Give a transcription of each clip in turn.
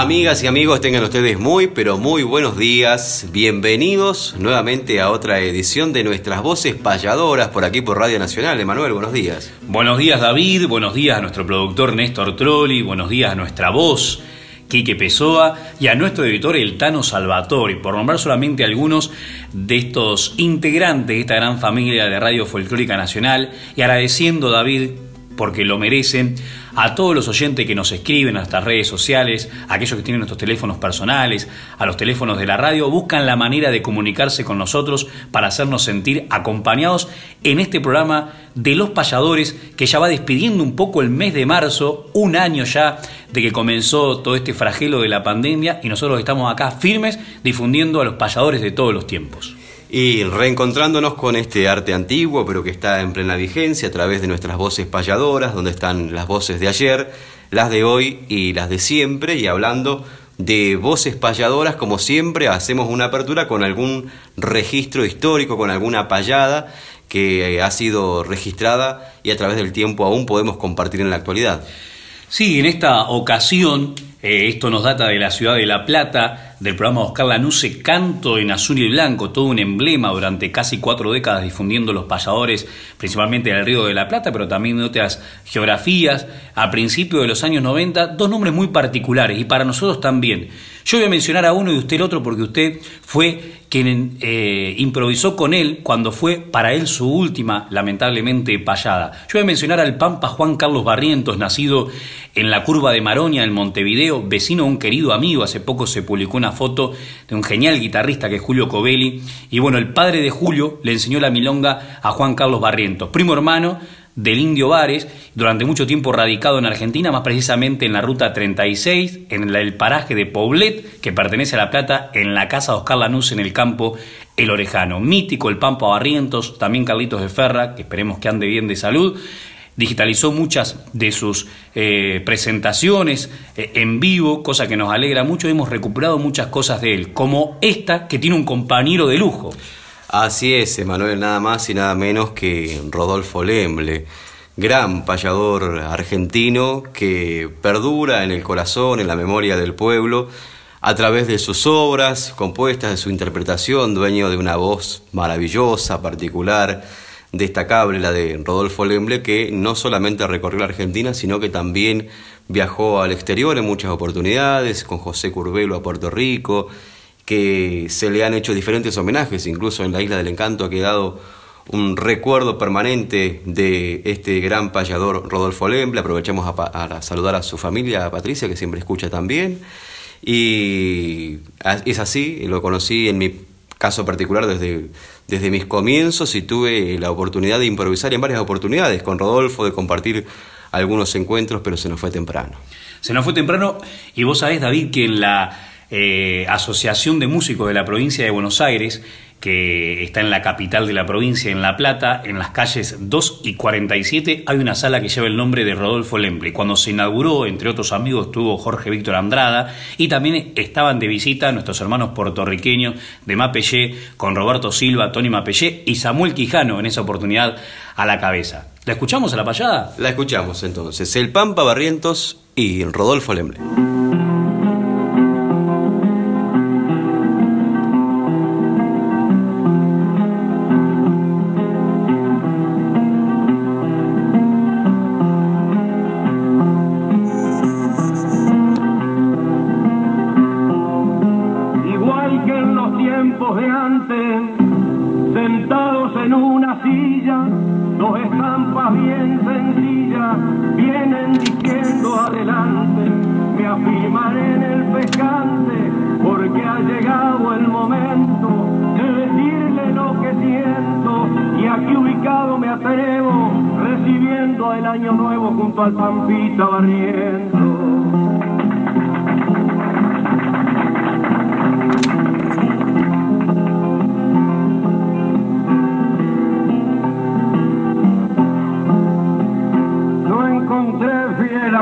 Amigas y amigos, tengan ustedes muy, pero muy buenos días. Bienvenidos nuevamente a otra edición de nuestras voces payadoras por aquí por Radio Nacional. Emanuel, buenos días. Buenos días, David. Buenos días a nuestro productor Néstor Trolli. Buenos días a nuestra voz, Quique Pessoa. Y a nuestro editor, el Tano Salvatori. Por nombrar solamente algunos de estos integrantes de esta gran familia de Radio Folclórica Nacional. Y agradeciendo, David, porque lo merecen, a todos los oyentes que nos escriben a nuestras redes sociales, a aquellos que tienen nuestros teléfonos personales, a los teléfonos de la radio, buscan la manera de comunicarse con nosotros para hacernos sentir acompañados en este programa de los payadores que ya va despidiendo un poco el mes de marzo, un año ya de que comenzó todo este fragelo de la pandemia y nosotros estamos acá firmes difundiendo a los payadores de todos los tiempos y reencontrándonos con este arte antiguo, pero que está en plena vigencia a través de nuestras voces payadoras, donde están las voces de ayer, las de hoy y las de siempre, y hablando de voces payadoras, como siempre, hacemos una apertura con algún registro histórico, con alguna payada que ha sido registrada y a través del tiempo aún podemos compartir en la actualidad. Sí, en esta ocasión, eh, esto nos data de la ciudad de La Plata, del programa Oscar Lanuse, Canto en Azul y Blanco, todo un emblema durante casi cuatro décadas difundiendo los payadores, principalmente del Río de la Plata, pero también de otras geografías. A principios de los años 90, dos nombres muy particulares y para nosotros también. Yo voy a mencionar a uno y usted el otro porque usted fue quien eh, improvisó con él cuando fue para él su última, lamentablemente, payada. Yo voy a mencionar al Pampa Juan Carlos Barrientos, nacido en la curva de Maroña, en Montevideo, vecino de un querido amigo. Hace poco se publicó una foto de un genial guitarrista que es Julio Covelli. Y bueno, el padre de Julio le enseñó la milonga a Juan Carlos Barrientos, primo hermano del Indio Vares, durante mucho tiempo radicado en Argentina, más precisamente en la ruta 36, en el paraje de Poblet, que pertenece a La Plata, en la casa de Oscar Lanús, en el campo El Orejano. Mítico el Pampa Barrientos, también Carlitos de Ferra, que esperemos que ande bien de salud. Digitalizó muchas de sus eh, presentaciones eh, en vivo, cosa que nos alegra mucho. Hemos recuperado muchas cosas de él, como esta que tiene un compañero de lujo. Así es, Emanuel, nada más y nada menos que Rodolfo Lemble, gran payador argentino que perdura en el corazón, en la memoria del pueblo, a través de sus obras compuestas, de su interpretación, dueño de una voz maravillosa, particular, destacable, la de Rodolfo Lemble, que no solamente recorrió la Argentina, sino que también viajó al exterior en muchas oportunidades, con José Curbelo a Puerto Rico, que se le han hecho diferentes homenajes, incluso en la Isla del Encanto ha quedado un recuerdo permanente de este gran payador Rodolfo Lemble. Aprovechamos a, saludar a su familia, a Patricia, que siempre escucha también. Y es así, lo conocí en mi caso particular desde, desde mis comienzos y tuve la oportunidad de improvisar en varias oportunidades con Rodolfo, de compartir algunos encuentros, pero se nos fue temprano. Se nos fue temprano y vos sabés, David, que en la eh, Asociación de Músicos de la provincia de Buenos Aires, que está en la capital de la provincia, en La Plata, en las calles 2 y 47, hay una sala que lleva el nombre de Rodolfo Lemble. Cuando se inauguró, entre otros amigos, estuvo Jorge Víctor Andrada y también estaban de visita nuestros hermanos puertorriqueños de Mapellé, con Roberto Silva, Tony Mapellé y Samuel Quijano en esa oportunidad a la cabeza. ¿La escuchamos a la payada? La escuchamos entonces. El Pampa Barrientos y Rodolfo Lemble. Nuevo junto al Pampita barriendo.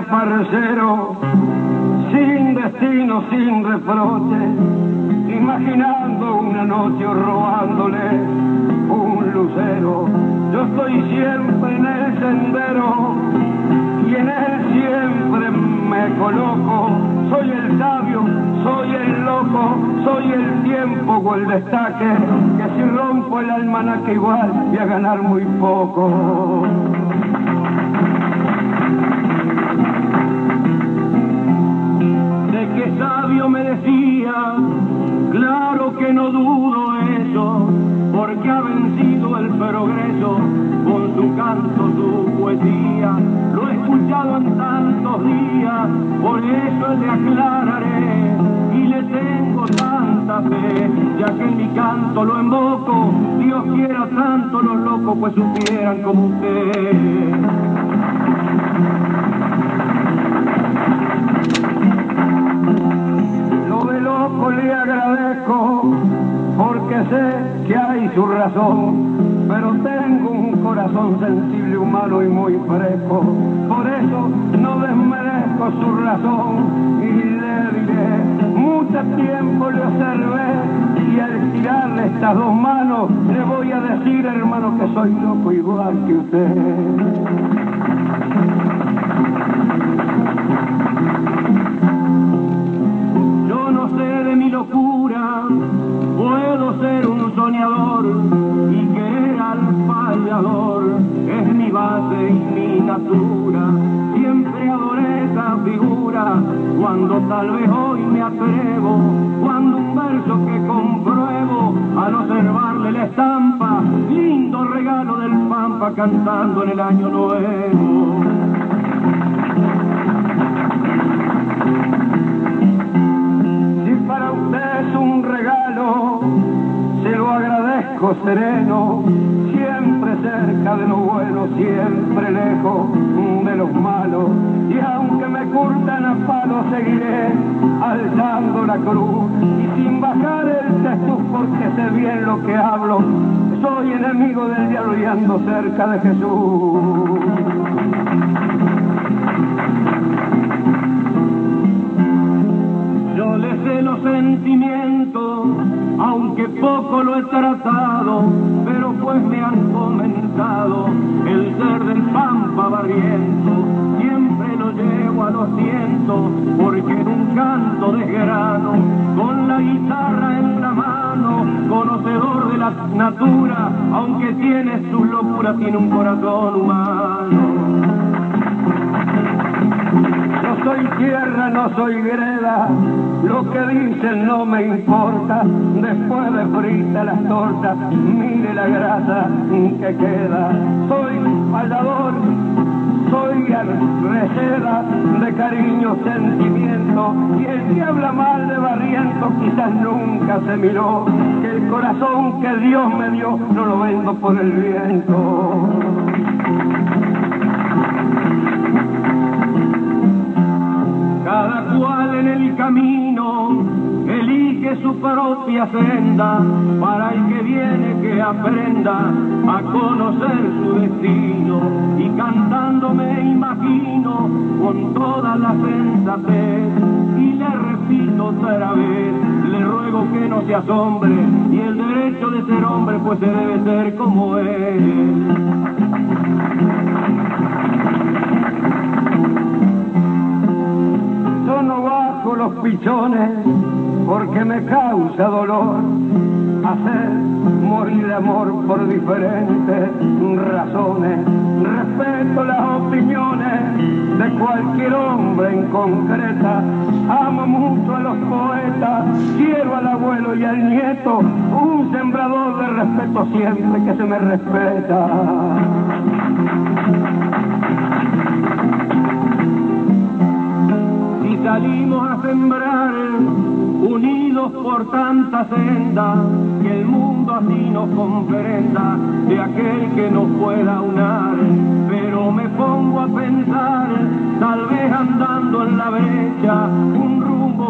parcero, sin destino, sin reproche, imaginando una noche robándole un lucero. Yo estoy siempre en el sendero siempre me coloco. Soy el sabio, soy el loco, soy el tiempo o el destaque, que si rompo el almanaque igual voy a ganar muy poco. sabio me decía, claro que no dudo porque ha vencido el progreso con su canto, su poesía. Lo he escuchado en tantos días, por eso le aclararé y le tengo tanta fe, ya que en mi canto lo invoco, Dios quiera tanto los locos pues supieran como usted. le agradezco porque sé que hay su razón, pero tengo un corazón sensible, humano y muy fresco. Por eso no desmerezco su razón y le diré, mucho tiempo le observé y al tirarle estas dos manos le voy a decir, hermano, que soy loco igual que usted. Es base y mi natura. Siempre adoré esa figura cuando tal vez hoy me atrevo, cuando un verso que compruebo al observarle la estampa, lindo regalo del Pampa cantando en el año nuevo. sereno, siempre cerca de lo bueno, siempre lejos de los malos. Y aunque me curtan a palo, seguiré alzando la cruz y sin bajar el testuz porque sé bien lo que hablo. Soy enemigo del diablo y ando cerca de Jesús. Yo le sé los sentimientos aunque poco lo he tratado, pues me han comentado el ser del pampa barriento, siempre lo llevo a los cientos, porque en un canto de grano, con la guitarra en la mano, conocedor de la natura, aunque tiene sus locuras, tiene un corazón humano. Soy tierra, no soy greda, lo que dicen no me importa, después de frita las tortas, mire la grasa que queda, soy fallador, soy receda de cariño, sentimiento, y el que habla mal de barriento quizás nunca se miró, que el corazón que Dios me dio no lo vendo por el viento. Cada cual en el camino elige su propia senda para el que viene que aprenda a conocer su destino. Y cantando me imagino con toda la sensatez y le repito otra vez le ruego que no se asombre y el derecho de ser hombre pues se debe ser como él no bajo los pichones porque me causa dolor hacer morir de amor por diferentes razones. Respeto las opiniones de cualquier hombre en concreta. Amo mucho a los poetas, quiero al abuelo y al nieto, un sembrador de respeto siempre que se me respeta. Salimos a sembrar unidos por tanta senda, que el mundo así nos comprenda de aquel que nos pueda unar. Pero me pongo a pensar, tal vez andando en la brecha, un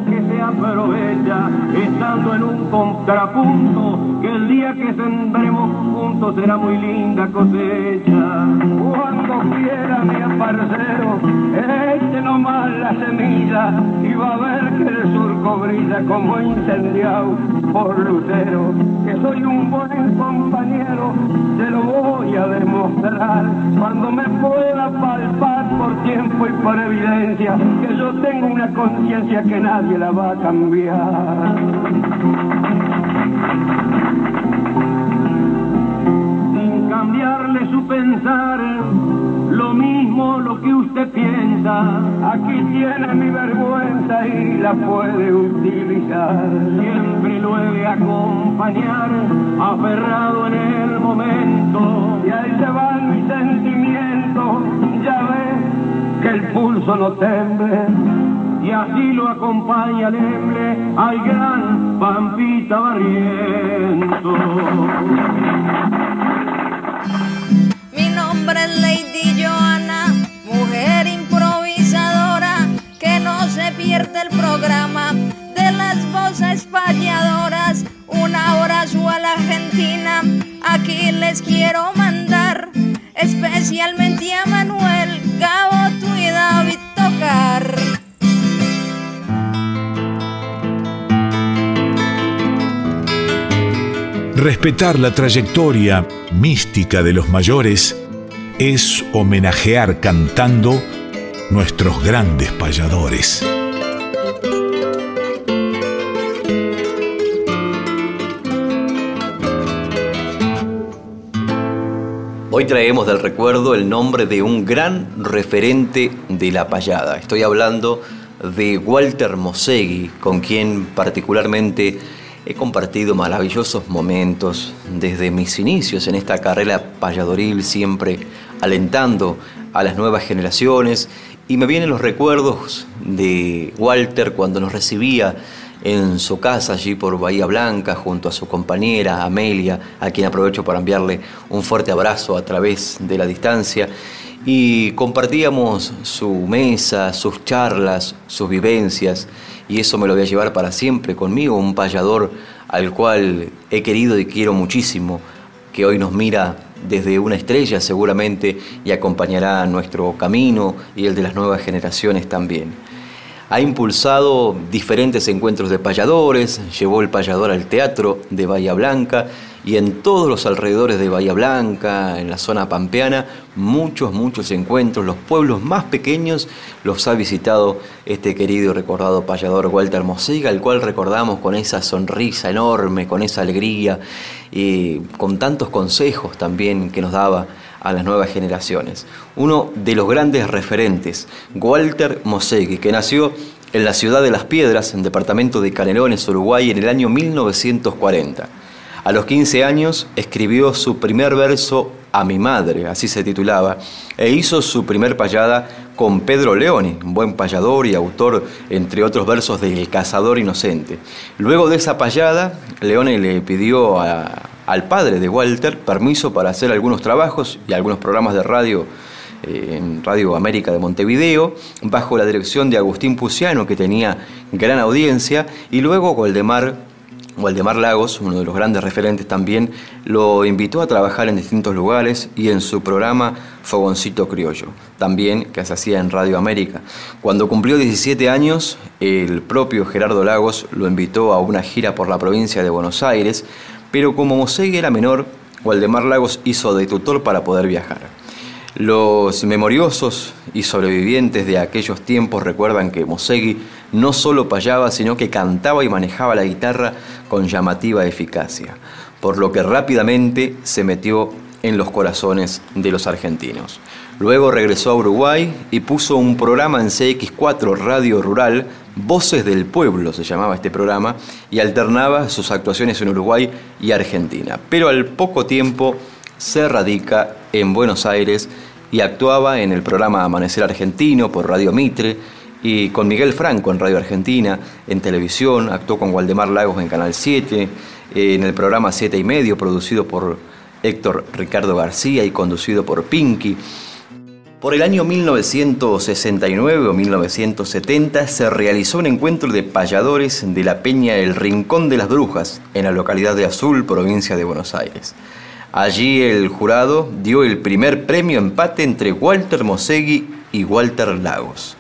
que se aprovecha, estando en un contrapunto, que el día que sembremos juntos será muy linda cosecha. Cuando quiera mi aparcero, eche nomás la semilla y va a ver que el surco brilla como incendiado por lucero, que soy un buen compañero, te lo voy a demostrar cuando me pueda palpar por tiempo y por evidencia, que yo tengo una conciencia que nadie la va a cambiar. Sin cambiarle su pensar, lo mismo lo que usted piensa. Aquí tiene mi vergüenza y la puede utilizar. Siempre lo he de acompañar, aferrado en el momento. Y ahí se van mis sentimientos, ya ves que el pulso no temble. Y así lo acompaña Lemble al gran Pampita Barriento. Mi nombre es Lady pierde el programa de las voces payadoras. Un abrazo a la Argentina, aquí les quiero mandar, especialmente a Manuel, Gabo, tú y David Tocar. Respetar la trayectoria mística de los mayores es homenajear cantando nuestros grandes payadores. Hoy traemos del recuerdo el nombre de un gran referente de la payada. Estoy hablando de Walter Mosegui, con quien particularmente he compartido maravillosos momentos desde mis inicios en esta carrera payadoril, siempre alentando a las nuevas generaciones. Y me vienen los recuerdos de Walter cuando nos recibía en su casa allí por Bahía Blanca junto a su compañera Amelia, a quien aprovecho para enviarle un fuerte abrazo a través de la distancia. Y compartíamos su mesa, sus charlas, sus vivencias, y eso me lo voy a llevar para siempre conmigo, un payador al cual he querido y quiero muchísimo, que hoy nos mira desde una estrella seguramente y acompañará nuestro camino y el de las nuevas generaciones también. Ha impulsado diferentes encuentros de payadores, llevó el payador al teatro de Bahía Blanca y en todos los alrededores de Bahía Blanca, en la zona pampeana, muchos, muchos encuentros. Los pueblos más pequeños los ha visitado este querido y recordado payador Walter Mosiga, al cual recordamos con esa sonrisa enorme, con esa alegría y con tantos consejos también que nos daba a las nuevas generaciones. Uno de los grandes referentes, Walter Mosegui, que nació en la ciudad de Las Piedras, en departamento de Canelones, Uruguay, en el año 1940. A los 15 años escribió su primer verso a mi madre, así se titulaba, e hizo su primer payada con Pedro Leoni, un buen payador y autor, entre otros versos, de El cazador inocente. Luego de esa payada, Leone le pidió a, al padre de Walter permiso para hacer algunos trabajos y algunos programas de radio eh, en Radio América de Montevideo, bajo la dirección de Agustín Puciano, que tenía gran audiencia, y luego Goldemar Waldemar Lagos, uno de los grandes referentes también, lo invitó a trabajar en distintos lugares y en su programa Fogoncito Criollo, también que se hacía en Radio América. Cuando cumplió 17 años, el propio Gerardo Lagos lo invitó a una gira por la provincia de Buenos Aires, pero como Mosegui era menor, Waldemar Lagos hizo de tutor para poder viajar. Los memoriosos y sobrevivientes de aquellos tiempos recuerdan que Mosegui no solo payaba, sino que cantaba y manejaba la guitarra con llamativa eficacia, por lo que rápidamente se metió en los corazones de los argentinos. Luego regresó a Uruguay y puso un programa en CX4 Radio Rural, Voces del Pueblo se llamaba este programa, y alternaba sus actuaciones en Uruguay y Argentina. Pero al poco tiempo se radica en Buenos Aires y actuaba en el programa Amanecer Argentino por Radio Mitre y con Miguel Franco en Radio Argentina, en televisión, actuó con Waldemar Lagos en Canal 7, en el programa 7 y medio producido por Héctor Ricardo García y conducido por Pinky. Por el año 1969 o 1970 se realizó un encuentro de payadores de la Peña El Rincón de las Brujas, en la localidad de Azul, provincia de Buenos Aires. Allí el jurado dio el primer premio empate entre Walter Mosegui y Walter Lagos.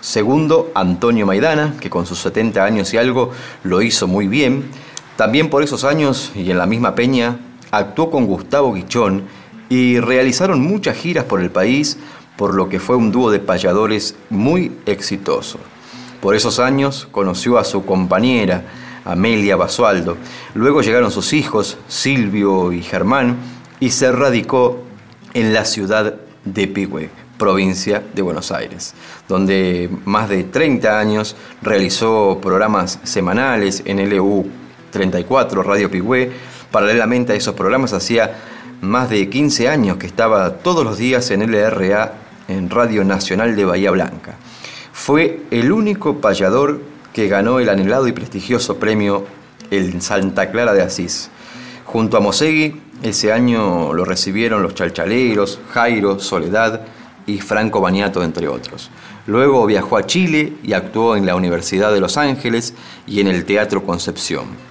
Segundo, Antonio Maidana, que con sus 70 años y algo lo hizo muy bien. También por esos años y en la misma peña actuó con Gustavo Guichón y realizaron muchas giras por el país, por lo que fue un dúo de payadores muy exitoso. Por esos años conoció a su compañera, Amelia Basualdo. Luego llegaron sus hijos, Silvio y Germán, y se radicó en la ciudad de Pigüe, provincia de Buenos Aires, donde más de 30 años realizó programas semanales en LU 34, Radio Pigüe. Paralelamente a esos programas hacía más de 15 años que estaba todos los días en LRA, en Radio Nacional de Bahía Blanca. Fue el único payador que ganó el anhelado y prestigioso premio el Santa Clara de Asís. Junto a Mosegui, ese año lo recibieron los chalchaleros, Jairo, Soledad y Franco Baniato, entre otros. Luego viajó a Chile y actuó en la Universidad de Los Ángeles y en el Teatro Concepción.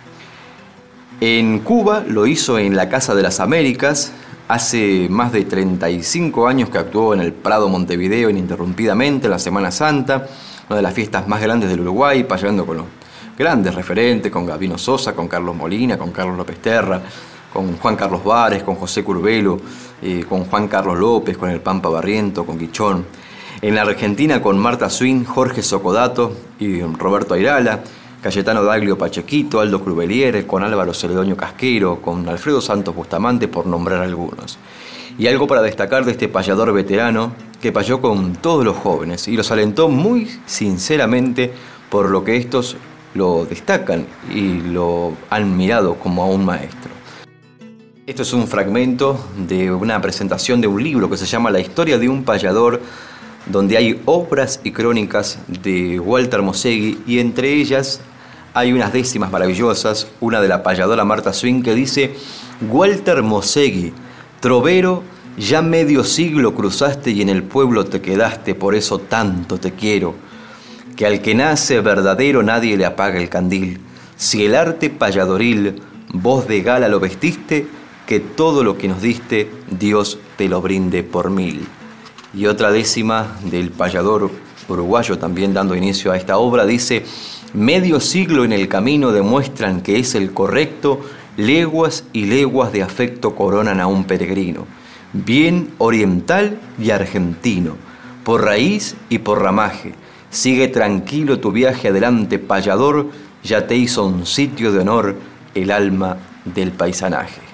En Cuba lo hizo en la Casa de las Américas, hace más de 35 años que actuó en el Prado Montevideo ininterrumpidamente en la Semana Santa, una de las fiestas más grandes del Uruguay, payando con los grandes referentes, con Gabino Sosa, con Carlos Molina, con Carlos López Terra, con Juan Carlos Vares, con José Curvelo, eh, con Juan Carlos López, con el Pampa Barriento, con Guichón. En la Argentina con Marta Swin, Jorge Socodato y Roberto Airala Cayetano Daglio Pachequito, Aldo Crubelier, con Álvaro Celedonio Casquero, con Alfredo Santos Bustamante, por nombrar algunos. Y algo para destacar de este payador veterano que payó con todos los jóvenes y los alentó muy sinceramente por lo que estos lo destacan y lo han mirado como a un maestro. Esto es un fragmento de una presentación de un libro que se llama La historia de un payador donde hay obras y crónicas de Walter Mosegui y entre ellas hay unas décimas maravillosas, una de la payadora Marta Swing que dice, Walter Mosegui, trovero, ya medio siglo cruzaste y en el pueblo te quedaste, por eso tanto te quiero, que al que nace verdadero nadie le apaga el candil, si el arte payadoril voz de gala lo vestiste, que todo lo que nos diste Dios te lo brinde por mil y otra décima del payador uruguayo también dando inicio a esta obra, dice, medio siglo en el camino demuestran que es el correcto, leguas y leguas de afecto coronan a un peregrino, bien oriental y argentino, por raíz y por ramaje. Sigue tranquilo tu viaje adelante, payador, ya te hizo un sitio de honor el alma del paisanaje.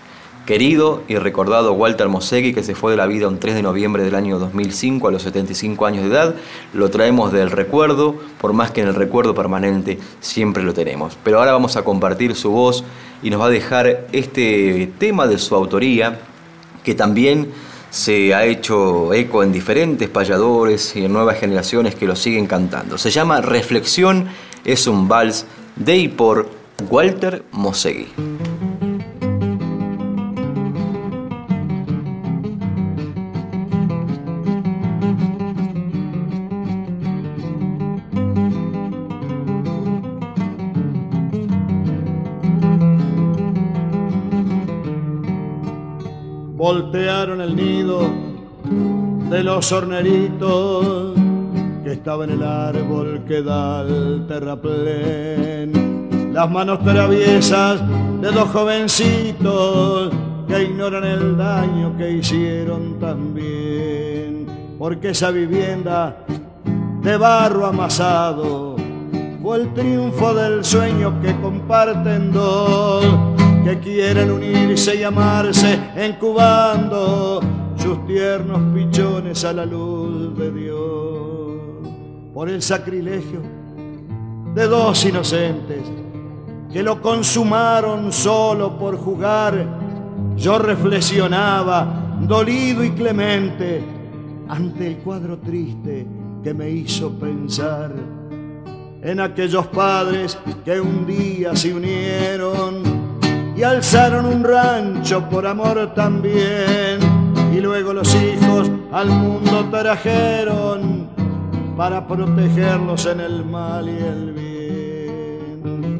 Querido y recordado Walter Mosegui, que se fue de la vida un 3 de noviembre del año 2005 a los 75 años de edad, lo traemos del recuerdo, por más que en el recuerdo permanente siempre lo tenemos. Pero ahora vamos a compartir su voz y nos va a dejar este tema de su autoría, que también se ha hecho eco en diferentes payadores y en nuevas generaciones que lo siguen cantando. Se llama Reflexión, es un vals de y por Walter Mosegui. Voltearon el nido de los horneritos que estaba en el árbol que da el terraplén. Las manos traviesas de dos jovencitos que ignoran el daño que hicieron también. Porque esa vivienda de barro amasado fue el triunfo del sueño que comparten dos que quieren unirse y amarse, encubando sus tiernos pichones a la luz de Dios. Por el sacrilegio de dos inocentes que lo consumaron solo por jugar, yo reflexionaba, dolido y clemente, ante el cuadro triste que me hizo pensar en aquellos padres que un día se unieron y alzaron un rancho por amor también y luego los hijos al mundo trajeron para protegerlos en el mal y el bien.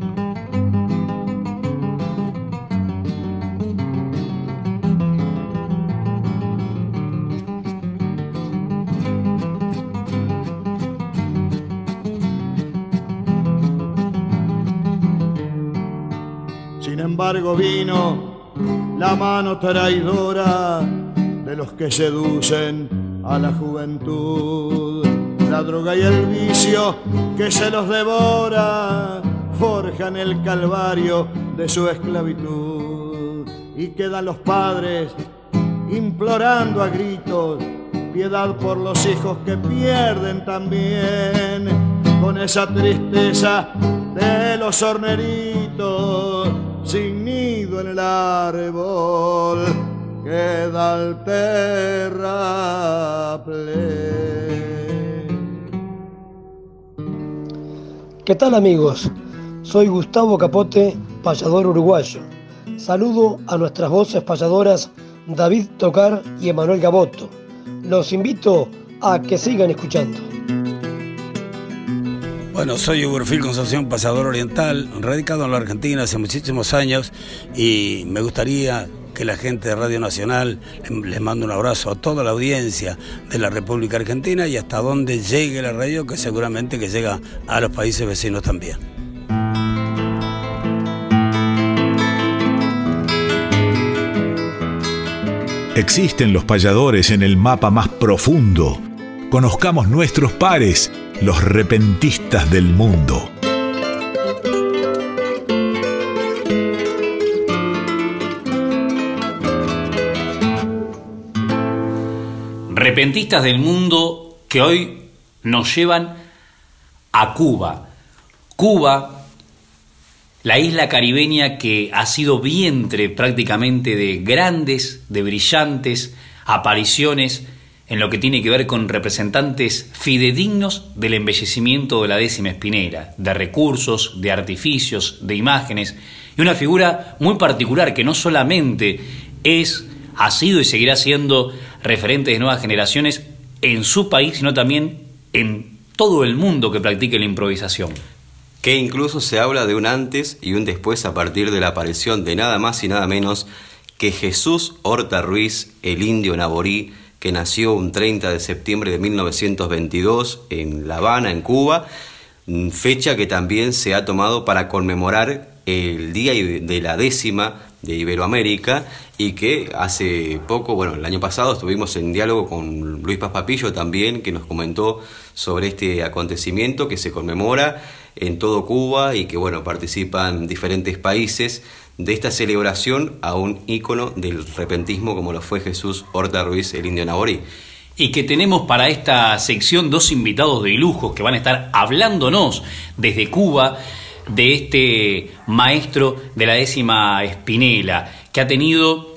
Embargo vino la mano traidora de los que seducen a la juventud. La droga y el vicio que se los devora forjan el calvario de su esclavitud. Y quedan los padres implorando a gritos piedad por los hijos que pierden también con esa tristeza de los horneritos sin nido en el árbol queda el terraplén. ¿Qué tal amigos? Soy Gustavo Capote, payador uruguayo. Saludo a nuestras voces payadoras David Tocar y Emanuel Gaboto. Los invito a que sigan escuchando. Bueno, soy Uberfil Concepción, pasador oriental, radicado en la Argentina hace muchísimos años y me gustaría que la gente de Radio Nacional les mande un abrazo a toda la audiencia de la República Argentina y hasta donde llegue la radio, que seguramente que llega a los países vecinos también. Existen los payadores en el mapa más profundo. Conozcamos nuestros pares los repentistas del mundo. Repentistas del mundo que hoy nos llevan a Cuba. Cuba, la isla caribeña que ha sido vientre prácticamente de grandes, de brillantes apariciones en lo que tiene que ver con representantes fidedignos del embellecimiento de la décima espinera, de recursos, de artificios, de imágenes, y una figura muy particular que no solamente es, ha sido y seguirá siendo referente de nuevas generaciones en su país, sino también en todo el mundo que practique la improvisación. Que incluso se habla de un antes y un después a partir de la aparición de nada más y nada menos que Jesús Horta Ruiz, el indio naborí, que nació un 30 de septiembre de 1922 en La Habana, en Cuba, mm, fecha que también se ha tomado para conmemorar el día de la décima de Iberoamérica y que hace poco, bueno, el año pasado estuvimos en diálogo con Luis Paz Papillo también, que nos comentó sobre este acontecimiento que se conmemora en todo Cuba y que, bueno, participan diferentes países de esta celebración a un ícono del repentismo como lo fue Jesús Horta Ruiz, el indio Naborí. Y que tenemos para esta sección dos invitados de lujo que van a estar hablándonos desde Cuba de este maestro de la décima Espinela, que ha tenido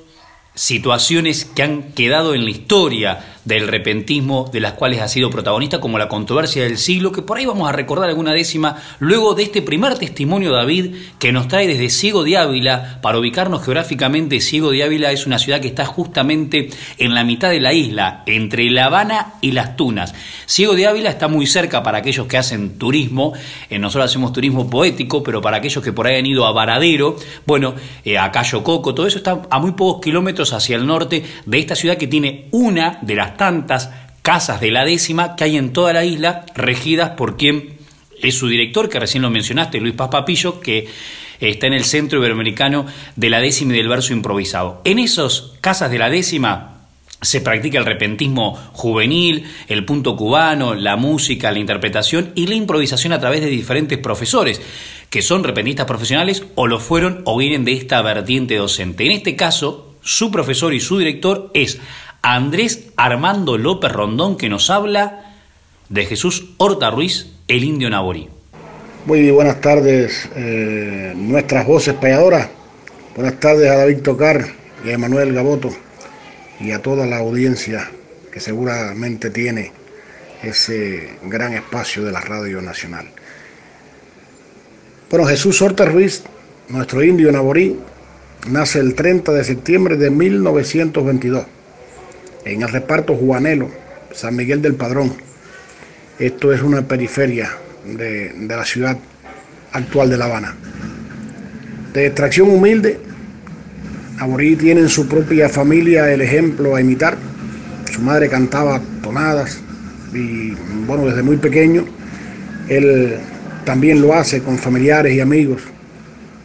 situaciones que han quedado en la historia del repentismo de las cuales ha sido protagonista, como la controversia del siglo, que por ahí vamos a recordar alguna décima, luego de este primer testimonio, David, que nos trae desde Ciego de Ávila, para ubicarnos geográficamente, Ciego de Ávila es una ciudad que está justamente en la mitad de la isla, entre La Habana y Las Tunas. Ciego de Ávila está muy cerca para aquellos que hacen turismo, eh, nosotros hacemos turismo poético, pero para aquellos que por ahí han ido a Varadero, bueno, eh, a Cayo Coco, todo eso está a muy pocos kilómetros hacia el norte de esta ciudad que tiene una de las tantas casas de la décima que hay en toda la isla, regidas por quien es su director, que recién lo mencionaste, Luis Paz Papillo, que está en el Centro Iberoamericano de la décima y del verso improvisado. En esas casas de la décima se practica el repentismo juvenil, el punto cubano, la música, la interpretación y la improvisación a través de diferentes profesores que son repentistas profesionales o lo fueron o vienen de esta vertiente docente. En este caso, su profesor y su director es Andrés Armando López Rondón, que nos habla de Jesús Horta Ruiz, el indio Naborí. Muy buenas tardes, eh, nuestras voces payadoras. Buenas tardes a David Tocar y a Emanuel Gaboto y a toda la audiencia que seguramente tiene ese gran espacio de la Radio Nacional. Bueno, Jesús Horta Ruiz, nuestro indio naborí, nace el 30 de septiembre de 1922 en el reparto Juanelo, San Miguel del Padrón. Esto es una periferia de, de la ciudad actual de La Habana. De extracción humilde, Naborí tiene en su propia familia el ejemplo a imitar. Su madre cantaba tonadas y bueno, desde muy pequeño él también lo hace con familiares y amigos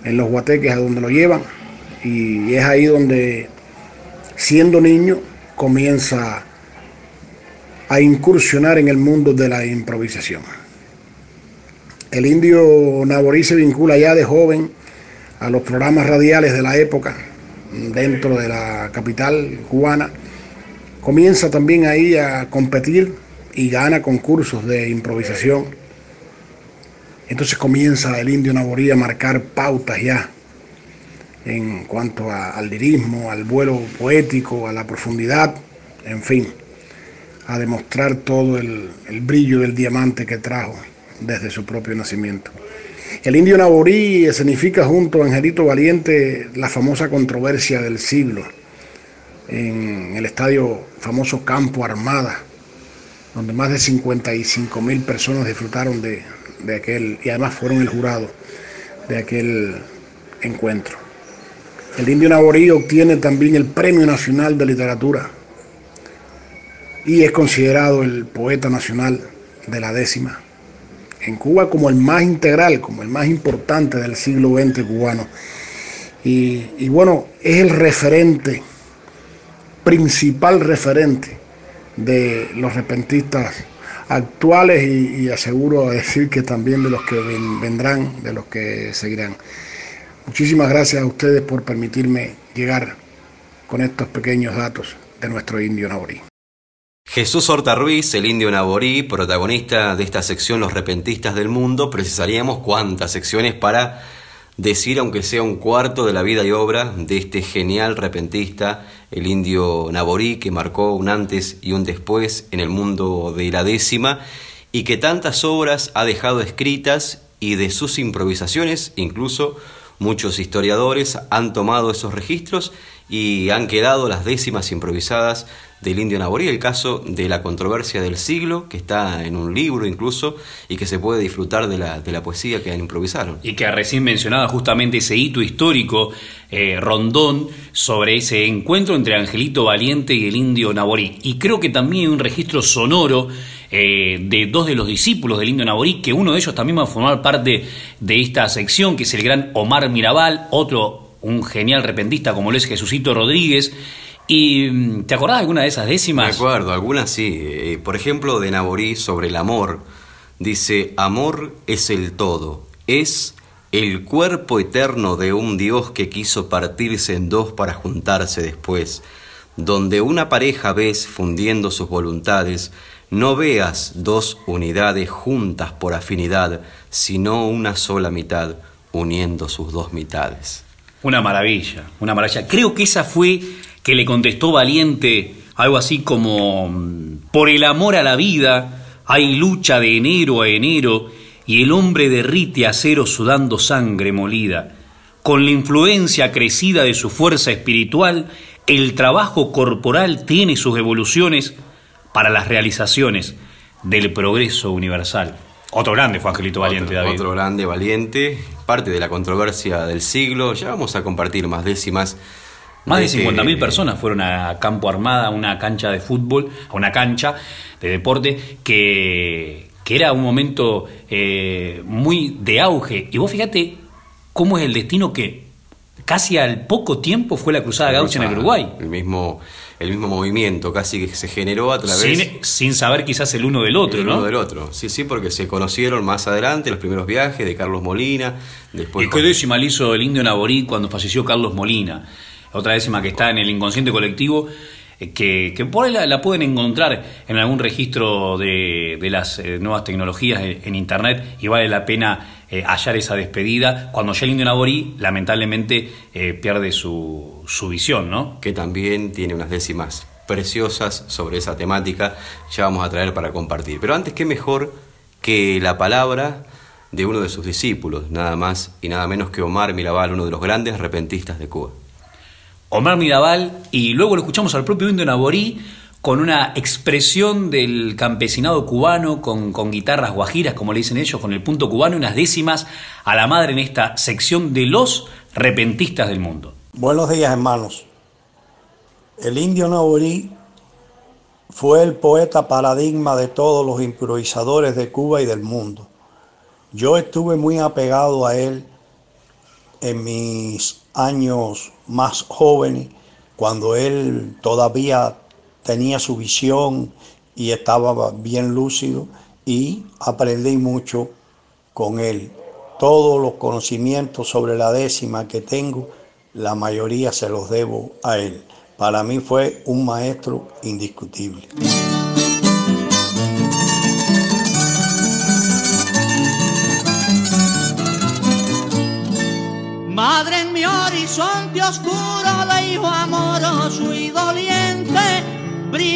en los guateques a donde lo llevan y es ahí donde siendo niño comienza a incursionar en el mundo de la improvisación. El indio Naborí se vincula ya de joven a los programas radiales de la época dentro de la capital cubana. Comienza también ahí a competir y gana concursos de improvisación. Entonces comienza el indio Naborí a marcar pautas ya en cuanto al lirismo, al vuelo poético, a la profundidad, en fin, a demostrar todo el, el brillo del diamante que trajo desde su propio nacimiento. El indio Naborí escenifica junto a Angelito Valiente la famosa controversia del siglo en el estadio famoso Campo Armada, donde más de 55 mil personas disfrutaron de aquel, y además fueron el jurado de aquel encuentro. El indio Naborí obtiene también el Premio Nacional de Literatura y es considerado el poeta nacional de la décima en Cuba como el más integral, como el más importante del siglo XX cubano. Y, bueno, es el referente, principal referente de los repentistas actuales y, aseguro decir que también de los que ven, vendrán, de los que seguirán. Muchísimas gracias a ustedes por permitirme llegar con estos pequeños datos de nuestro indio naborí. Jesús Horta Ruiz, el indio naborí, protagonista de esta sección Los Repentistas del Mundo, precisaríamos cuántas secciones para decir, aunque sea un cuarto de la vida y obra de este genial repentista, el indio naborí, que marcó un antes y un después en el mundo de la décima y que tantas obras ha dejado escritas y de sus improvisaciones, incluso muchos historiadores han tomado esos registros y han quedado las décimas improvisadas del indio Naborí, el caso de la controversia del siglo, que está en un libro incluso, y que se puede disfrutar de la, de la poesía que improvisaron. Y que recién mencionaba justamente ese hito histórico, eh, Rondón, sobre ese encuentro entre Angelito Valiente y el indio Naborí. Y creo que también hay un registro sonoro eh, de dos de los discípulos del indio Naborí, que uno de ellos también va a formar parte de esta sección, que es el gran Omar Mirabal, otro un genial repentista como lo es Jesucito Rodríguez, ¿Y mm, te acordás de alguna de esas décimas? Me acuerdo, algunas sí. Eh, por ejemplo, de Naborí sobre el amor. Dice, amor es el todo, es el cuerpo eterno de un Dios que quiso partirse en dos para juntarse después. Donde una pareja ves fundiendo sus voluntades, no veas dos unidades juntas por afinidad, sino una sola mitad uniendo sus dos mitades. Una maravilla, una maravilla. Creo que esa fue que le contestó valiente algo así como, por el amor a la vida hay lucha de enero a enero y el hombre derrite acero sudando sangre molida. Con la influencia crecida de su fuerza espiritual, el trabajo corporal tiene sus evoluciones para las realizaciones del progreso universal. Otro grande fue Angelito Valiente, otro, David. Otro grande Valiente, parte de la controversia del siglo. Ya vamos a compartir más décimas más de 50.000 personas fueron a Campo Armada, a una cancha de fútbol, a una cancha de deporte que, que era un momento eh, muy de auge. Y vos fíjate cómo es el destino que casi al poco tiempo fue la Cruzada Gaucha en el Uruguay. El mismo, el mismo movimiento casi que se generó a través... Sin, sin saber quizás el uno del otro, el ¿no? uno del otro, sí, sí, porque se conocieron más adelante los primeros viajes de Carlos Molina, después... ¿Y qué décima le hizo el indio Naborí cuando falleció Carlos Molina? Otra décima que está en el inconsciente colectivo, eh, que, que por ahí la, la pueden encontrar en algún registro de, de las eh, nuevas tecnologías en, en Internet y vale la pena eh, hallar esa despedida cuando ya el indio Naborí lamentablemente eh, pierde su, su visión, ¿no? que también tiene unas décimas preciosas sobre esa temática, ya vamos a traer para compartir. Pero antes, qué mejor que la palabra de uno de sus discípulos, nada más y nada menos que Omar Mirabal, uno de los grandes repentistas de Cuba. Omar Mirabal, y luego lo escuchamos al propio Indio Naborí con una expresión del campesinado cubano, con, guitarras guajiras, como le dicen ellos, con el punto cubano unas décimas a la madre en esta sección de los repentistas del mundo. Buenos días, hermanos. El indio Naborí fue el poeta paradigma de todos los improvisadores de Cuba y del mundo. Yo estuve muy apegado a él en mis años más jóvenes, cuando él todavía tenía su visión y estaba bien lúcido y aprendí mucho con él. Todos los conocimientos sobre la décima que tengo, la mayoría se los debo a él. Para mí fue un maestro indiscutible. Madre en mi horizonte oscuro de hijo amoroso y doliente,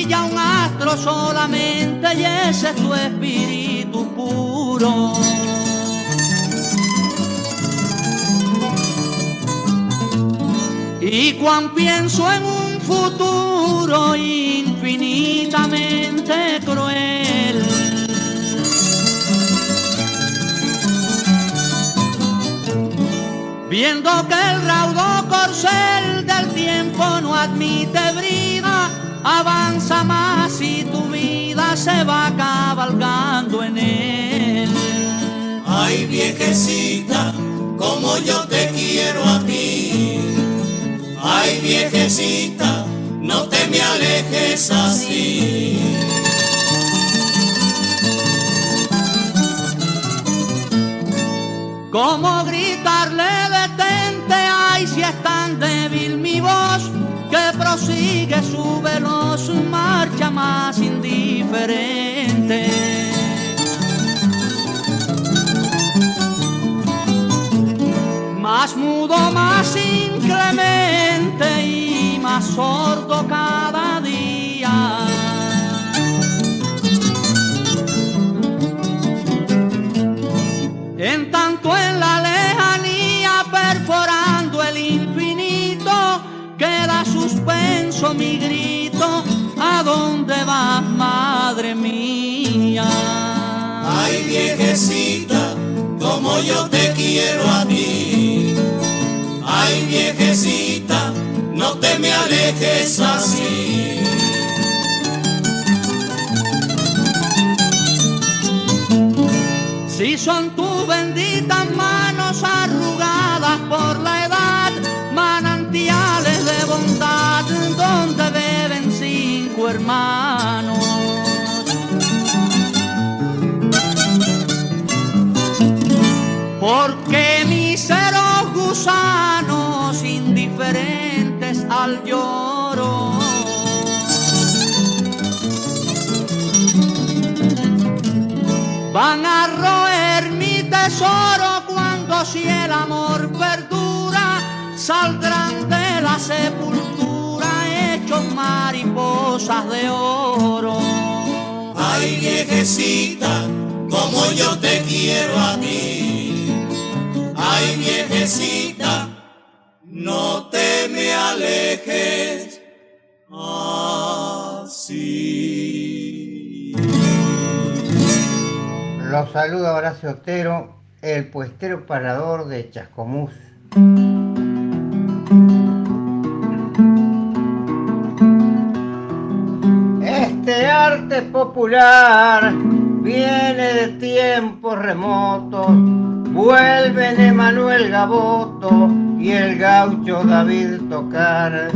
brilla un astro solamente y ese es tu espíritu puro. Y cuando pienso en un futuro infinitamente cruel, Viendo que el raudo corcel del tiempo no admite brida, avanza más y tu vida se va cabalgando en él. Ay, viejecita, como yo te quiero a ti. Ay, viejecita, no te me alejes así. ¿Cómo gritarle detente? Ay, si es tan débil mi voz prosigue su veloz marcha más indiferente. Más mudo, más inclemente y más sordo cada día. Mi grito. ¿A dónde vas, madre mía? Ay, viejecita, como yo te quiero a ti. Ay, viejecita, no te me alejes así. Si son tus benditas manos tesoro cuando si el amor perdura, saldrán de la sepultura hechos mariposas de oro. Ay, viejecita, como yo te quiero a ti. Ay, viejecita, no te me alejes así. Los saluda Horacio Otero, el puestero parador de Chascomús. Este arte popular viene de tiempos remotos, vuelve de Manuel Gaboto y el gaucho David tocar.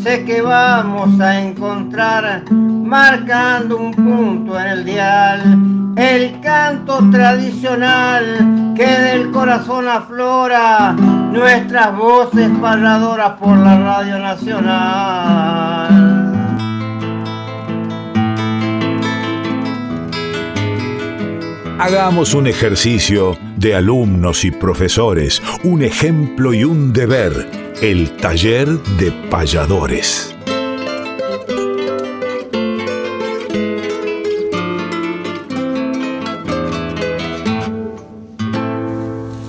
Sé que vamos a encontrar, marcando un punto en el dial, el canto tradicional que del corazón aflora, nuestras voces parladoras por la Radio Nacional. Hagamos un ejercicio de alumnos y profesores, un ejemplo y un deber, el taller de payadores.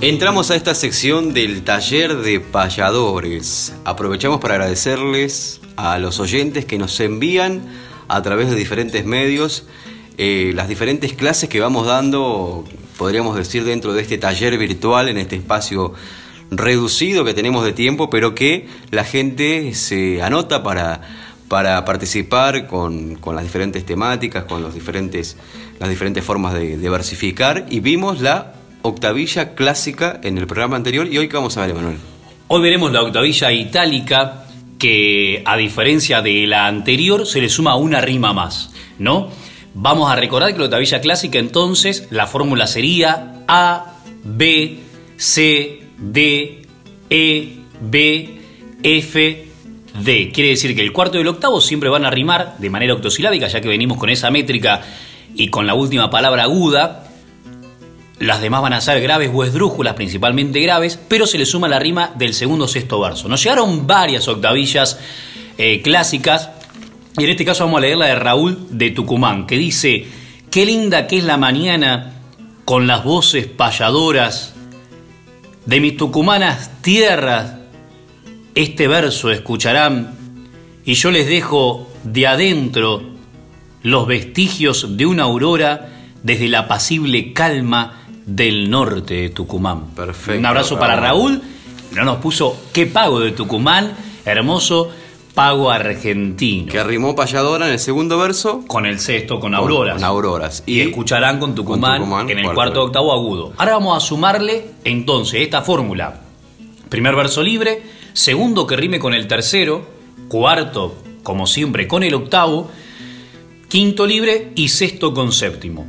Entramos a esta sección del taller de payadores. Aprovechamos para agradecerles a los oyentes que nos envían a través de diferentes medios eh, las diferentes clases que vamos dando, podríamos decir, dentro de este taller virtual, en este espacio reducido que tenemos de tiempo, pero que la gente se anota para, para participar con, con las diferentes temáticas, con los diferentes, las diferentes formas de, de versificar. Y vimos la octavilla clásica en el programa anterior y hoy qué vamos a ver, Emanuel. Hoy veremos la octavilla itálica que a diferencia de la anterior se le suma una rima más, ¿no? Vamos a recordar que la octavilla clásica entonces la fórmula sería A, B, C, D, E, B, F, D. Quiere decir que el cuarto y el octavo siempre van a rimar de manera octosilábica, ya que venimos con esa métrica y con la última palabra aguda. Las demás van a ser graves o esdrújulas, principalmente graves, pero se le suma la rima del segundo sexto verso. Nos llegaron varias octavillas eh, clásicas y en este caso vamos a leer la de Raúl de Tucumán, que dice, qué linda que es la mañana con las voces payadoras de mis tucumanas tierras. Este verso escucharán y yo les dejo de adentro los vestigios de una aurora desde la apacible calma del norte de Tucumán. Perfecto. Un abrazo para Raúl. No nos puso qué pago de Tucumán, hermoso pago argentino. Que rimó payadora en el segundo verso. Con el sexto, con auroras. Con auroras. Y, escucharán con Tucumán, con Tucumán, en el cuarto. cuarto octavo agudo. Ahora vamos a sumarle entonces esta fórmula. Primer verso libre, segundo que rime con el tercero, cuarto, como siempre, con el octavo, quinto libre y sexto con séptimo.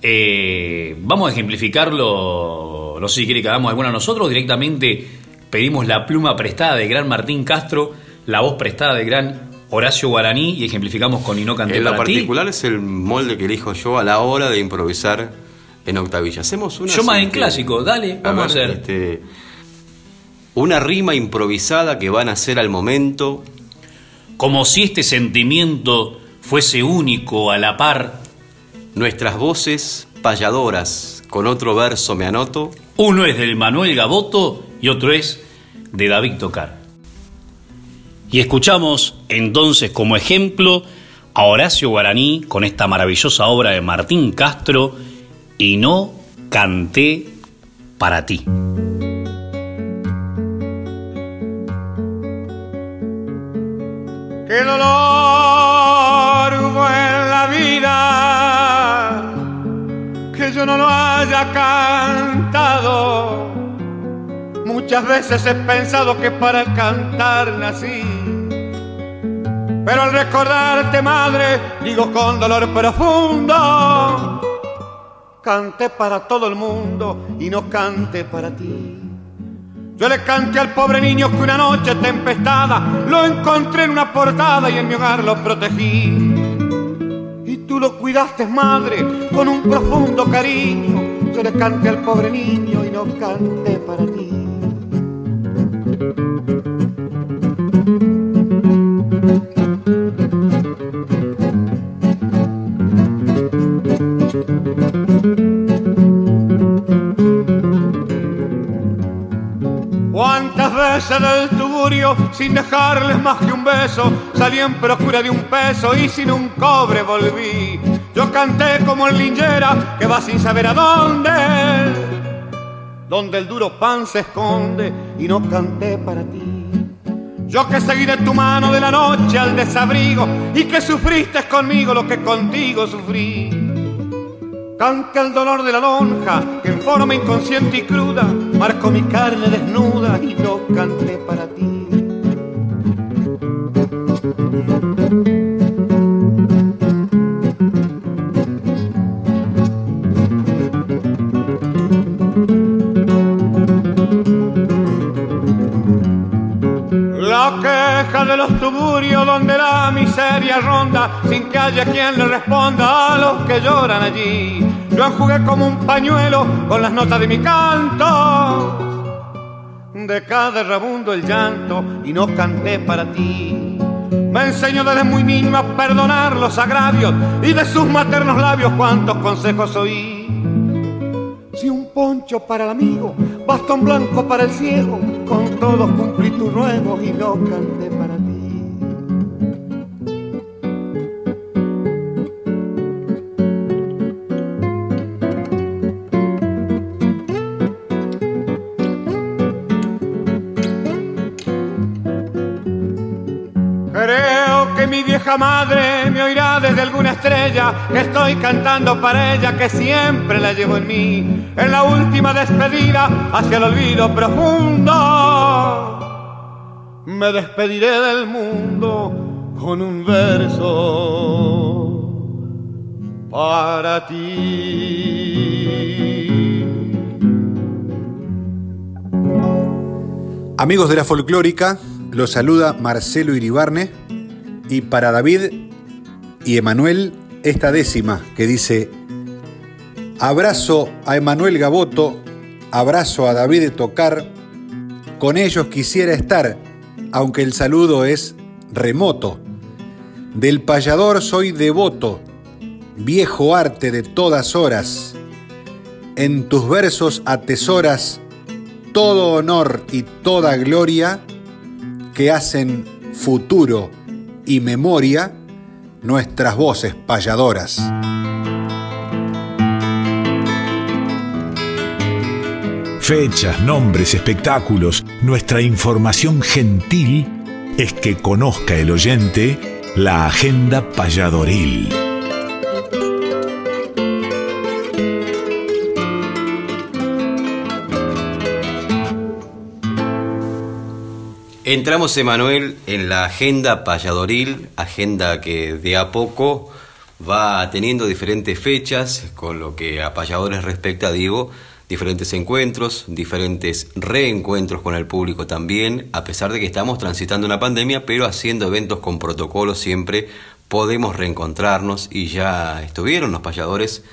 Eh, vamos a ejemplificarlo, no sé si quiere que hagamos alguna nosotros, directamente pedimos la pluma prestada de gran Martín Castro, la voz prestada de gran Horacio Guaraní y ejemplificamos con Ino Canté En lo particular es el molde que elijo yo a la hora de improvisar en octavilla. Hacemos una. Yo más en clásico, dale, vamos a ver, hacer. este, una rima improvisada que van a hacer al momento. Como si este sentimiento fuese único a la par. Nuestras voces payadoras, con otro verso me anoto. Uno es del Manuel Gaboto y otro es de David Tocar. Y escuchamos entonces como ejemplo a Horacio Guaraní con esta maravillosa obra de Martín Castro y no canté para ti. Muchas veces he pensado que para cantar nací. Pero al recordarte, madre, digo con dolor profundo, canté para todo el mundo y no canté para ti. Yo le canté al pobre niño que una noche tempestada lo encontré en una portada y en mi hogar lo protegí. Y tú lo cuidaste, madre, con un profundo cariño. Yo le canté al pobre niño y no canté para ti. ¿Cuántas veces del tugurio, sin dejarles más que un beso, salí en procura de un peso y sin un cobre volví? Yo canté como el linchera que va sin saber a dónde, donde el duro pan se esconde y no canté para ti. Yo que seguí de tu mano de la noche al desabrigo y que sufriste conmigo lo que contigo sufrí. Cante el dolor de la lonja que en forma inconsciente y cruda marco mi carne desnuda y no canté para ti. Ronda sin que haya quien le responda a los que lloran allí. Yo enjugué como un pañuelo con las notas de mi canto. De cada rabundo el llanto y no canté para ti. Me enseñó desde muy niño a perdonar los agravios y de sus maternos labios cuantos consejos oí. Si un poncho para el amigo, bastón blanco para el ciego, con todos cumplí tu ruego y no canté madre me oirá desde alguna estrella estoy cantando para ella, que siempre la llevo en mí. En la última despedida hacia el olvido profundo, me despediré del mundo con un verso para ti. Amigos de la folclórica, los saluda Marcelo Iribarne y para David y Emanuel esta décima que dice Abrazo a Emanuel Gaboto, abrazo a David Tocar, con ellos quisiera estar, aunque el saludo es remoto. Del payador soy devoto, viejo arte de todas horas. En tus versos atesoras todo honor y toda gloria que hacen futuro y memoria nuestras voces payadoras. Fechas, nombres, espectáculos, nuestra información gentil es que conozca el oyente la agenda payadoril. Entramos, Emanuel, en la agenda payadoril, agenda que de a poco va teniendo diferentes fechas, con lo que a payadores respecta, digo, diferentes encuentros, diferentes reencuentros con el público también, a pesar de que estamos transitando una pandemia, pero haciendo eventos con protocolos siempre podemos reencontrarnos y ya estuvieron los payadores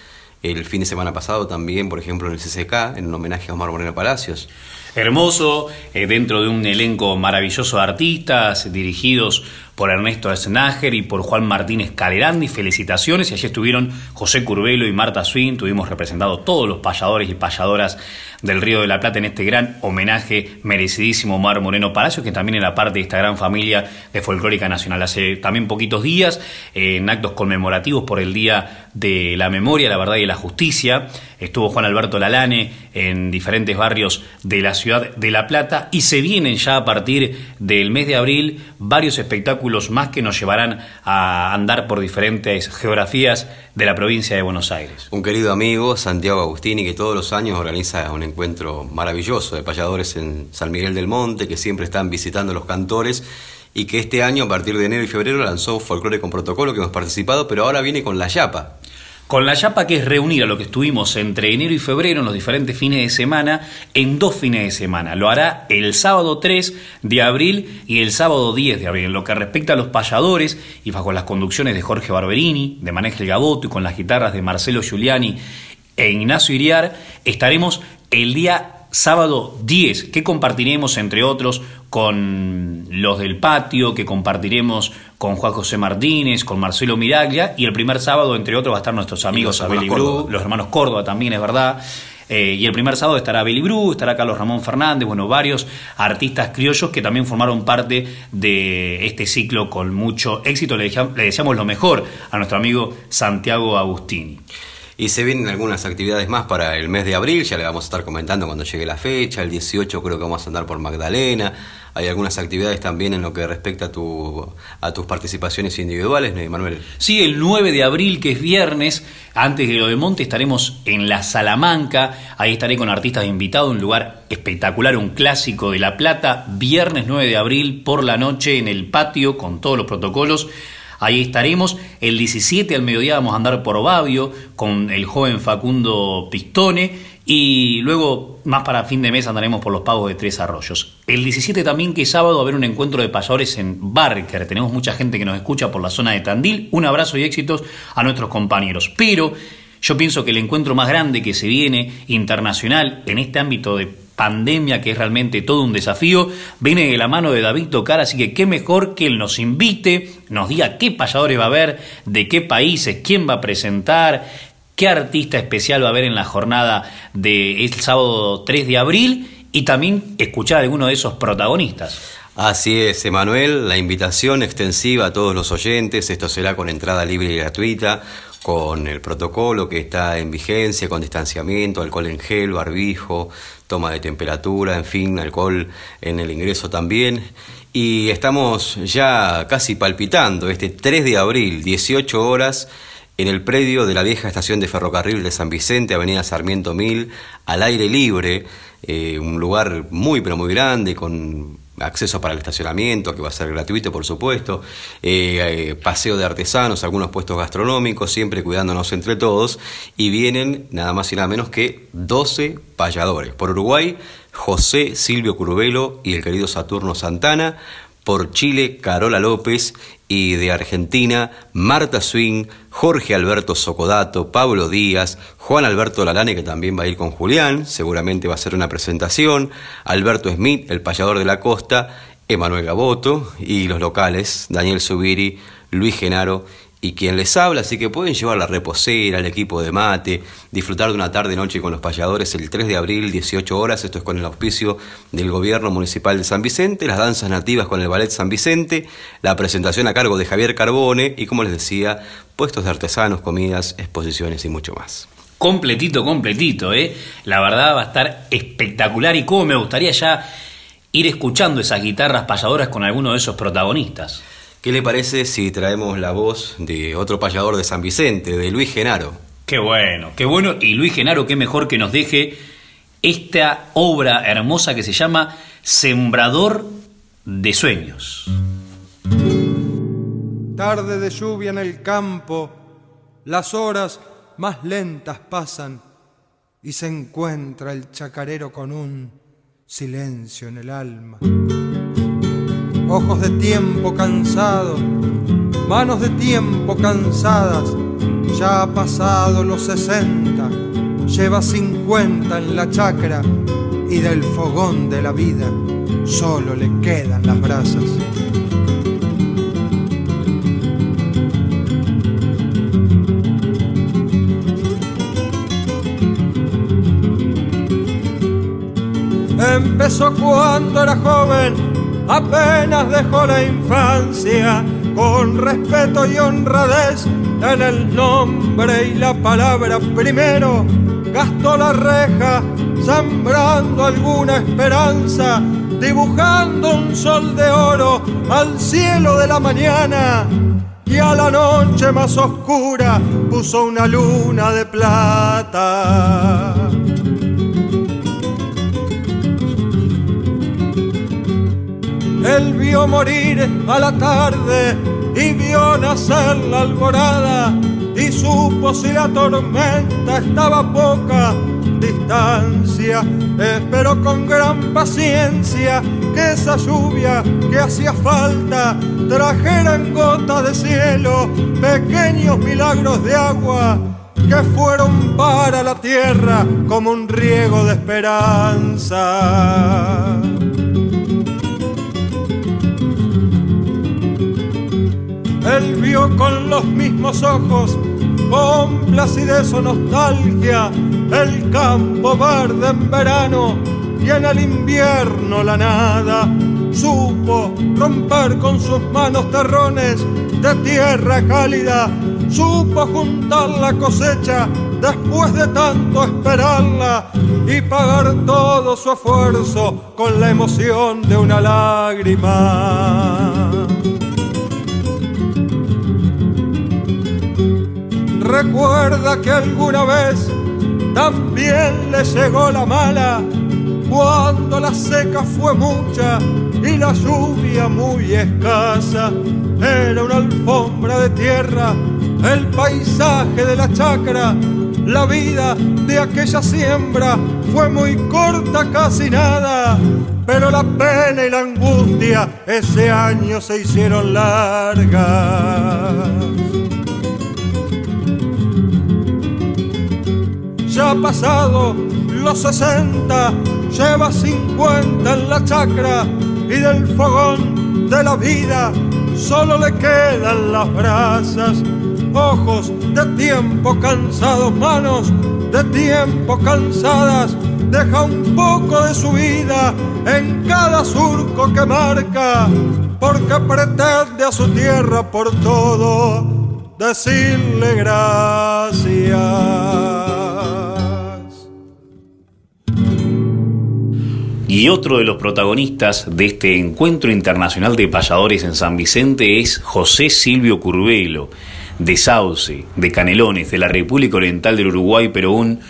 el fin de semana pasado también, por ejemplo, en el CCK, en un homenaje a Omar Moreno Palacios. Hermoso, eh, dentro de un elenco maravilloso de artistas, dirigidos por Ernesto Snager y por Juan Martínez Calerandi. Felicitaciones. Y allí estuvieron José Curbelo y Marta Swin. Tuvimos representados todos los payadores y payadoras del Río de la Plata en este gran homenaje merecidísimo Omar Moreno Palacios, que también era parte de esta gran familia de Folclórica Nacional. Hace también poquitos días, eh, en actos conmemorativos por el Día de la Memoria, la Verdad y la Justicia, estuvo Juan Alberto Lalane en diferentes barrios de la ciudad de La Plata y se vienen ya a partir del mes de abril varios espectáculos más que nos llevarán a andar por diferentes geografías de la provincia de Buenos Aires. Un querido amigo, Santiago Agustini, que todos los años organiza un encuentro maravilloso de payadores en San Miguel del Monte, que siempre están visitando los cantores y que este año, a partir de enero y febrero, lanzó Folclore con Protocolo, que hemos participado, pero ahora viene con La Yapa. Con la Yapa que es reunir a lo que estuvimos entre enero y febrero en los diferentes fines de semana en dos fines de semana. Lo hará el sábado 3 de abril y el sábado 10 de abril. En lo que respecta a los payadores y bajo las conducciones de Jorge Barberini, de Maneje el Gaboto y con las guitarras de Marcelo Giuliani e Ignacio Iriar, estaremos el día sábado 10, que compartiremos entre otros con los del patio, que compartiremos con Juan José Martínez, con Marcelo Miraglia, y el primer sábado, entre otros, va a estar nuestros amigos Abel y Bru, los hermanos Córdoba también, es verdad. Eh, y el primer sábado estará Billy Bru, estará Carlos Ramón Fernández, bueno, varios artistas criollos que también formaron parte de este ciclo con mucho éxito. Le deseamos lo mejor a nuestro amigo Santiago Agustini. Y se vienen algunas actividades más para el mes de abril, ya le vamos a estar comentando cuando llegue la fecha, el 18 creo que vamos a andar por Magdalena, hay algunas actividades también en lo que respecta a, tu, a tus participaciones individuales, ¿no, Manuel? Sí, el 9 de abril, que es viernes, antes de lo de Monte, estaremos en la Salamanca, ahí estaré con artistas invitados, un lugar espectacular, un clásico de La Plata, viernes 9 de abril por la noche en el patio con todos los protocolos. Ahí estaremos. El 17 al mediodía vamos a andar por Obavio con el joven Facundo Pistone. Y luego, más para fin de mes, andaremos por los pagos de Tres Arroyos. El 17 también, que es sábado, va a haber un encuentro de payadores en Barker. Tenemos mucha gente que nos escucha por la zona de Tandil. Un abrazo y éxitos a nuestros compañeros. Pero yo pienso que el encuentro más grande que se viene internacional en este ámbito de pandemia, que es realmente todo un desafío, viene de la mano de David Tocar, así que qué mejor que él nos invite, nos diga qué payadores va a haber, de qué países, quién va a presentar, qué artista especial va a haber en la jornada del sábado 3 de abril y también escuchar a alguno de esos protagonistas. Así es, Emanuel, la invitación extensiva a todos los oyentes, esto será con entrada libre y gratuita, con el protocolo que está en vigencia, con distanciamiento, alcohol en gel, barbijo, toma de temperatura, en fin, alcohol en el ingreso también. Y estamos ya casi palpitando este 3 de abril, 18 horas, en el predio de la vieja estación de ferrocarril de San Vicente, Avenida Sarmiento 1000, al aire libre, eh, un lugar muy pero muy grande, con acceso para el estacionamiento, que va a ser gratuito, por supuesto, eh, eh, paseo de artesanos, algunos puestos gastronómicos, siempre cuidándonos entre todos, y vienen nada más y nada menos que 12 payadores. Por Uruguay, José Silvio Curvelo y el querido Saturno Santana, por Chile, Carola López de Argentina, Marta Swing, Jorge Alberto Socodato, Pablo Díaz, Juan Alberto Lalane, que también va a ir con Julián, seguramente va a ser una presentación, Alberto Smith, el payador de la costa, Emanuel Gaboto y los locales, Daniel Subiri, Luis Genaro y quien les habla, así que pueden llevar la reposera, el equipo de mate, disfrutar de una tarde-noche con los payadores el 3 de abril, 18 horas, esto es con el auspicio del Gobierno Municipal de San Vicente, las danzas nativas con el Ballet San Vicente, la presentación a cargo de Javier Carbone y, como les decía, puestos de artesanos, comidas, exposiciones y mucho más. Completito, completito, ¿eh? La verdad va a estar espectacular y cómo me gustaría ya ir escuchando esas guitarras payadoras con alguno de esos protagonistas. ¿Qué le parece si traemos la voz de otro payador de San Vicente, de Luis Genaro? Qué bueno, qué bueno. Y Luis Genaro, qué mejor que nos deje esta obra hermosa que se llama Sembrador de Sueños. Tarde de lluvia en el campo, las horas más lentas pasan y se encuentra el chacarero con un silencio en el alma ojos de tiempo cansado, manos de tiempo cansadas, ya ha pasado los sesenta, lleva cincuenta en la chacra y del fogón de la vida solo le quedan las brasas. Empezó cuando era joven apenas dejó la infancia con respeto y honradez en el nombre y la palabra primero gastó la reja sembrando alguna esperanza dibujando un sol de oro al cielo de la mañana y a la noche más oscura puso una luna de plata. Él vio morir a la tarde y vio nacer la alborada y supo si la tormenta estaba a poca distancia. Esperó con gran paciencia que esa lluvia que hacía falta trajera en gotas de cielo pequeños milagros de agua que fueron para la tierra como un riego de esperanza. Él vio con los mismos ojos, con placidez o nostalgia, el campo verde en verano y en el invierno la nada. Supo romper con sus manos terrones de tierra cálida, supo juntar la cosecha después de tanto esperarla y pagar todo su esfuerzo con la emoción de una lágrima. Recuerda que alguna vez también le llegó la mala cuando la seca fue mucha y la lluvia muy escasa. Era una alfombra de tierra, el paisaje de la chacra, la vida de aquella siembra fue muy corta, casi nada, pero la pena y la angustia ese año se hicieron largas. Ya pasado los 60, lleva 50 en la chacra y del fogón de la vida solo le quedan las brasas, ojos de tiempo cansados, manos de tiempo cansadas, deja un poco de su vida en cada surco que marca, porque pretende a su tierra por todo decirle gracias. Y otro de los protagonistas de este encuentro internacional de payadores en San Vicente es José Silvio Curvelo, de Sauce, de Canelones, de la República Oriental del Uruguay, pero un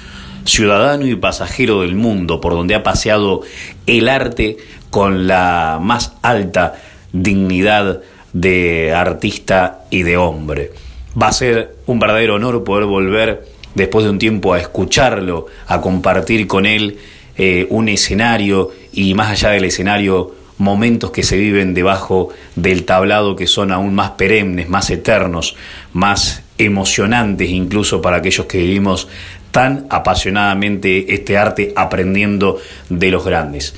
ciudadano y pasajero del mundo, por donde ha paseado el arte con la más alta dignidad de artista y de hombre. Va a ser un verdadero honor poder volver después de un tiempo a escucharlo, a compartir con él eh, un escenario y más allá del escenario, momentos que se viven debajo del tablado que son aún más perennes, más eternos, más emocionantes incluso para aquellos que vivimos tan apasionadamente este arte aprendiendo de los grandes.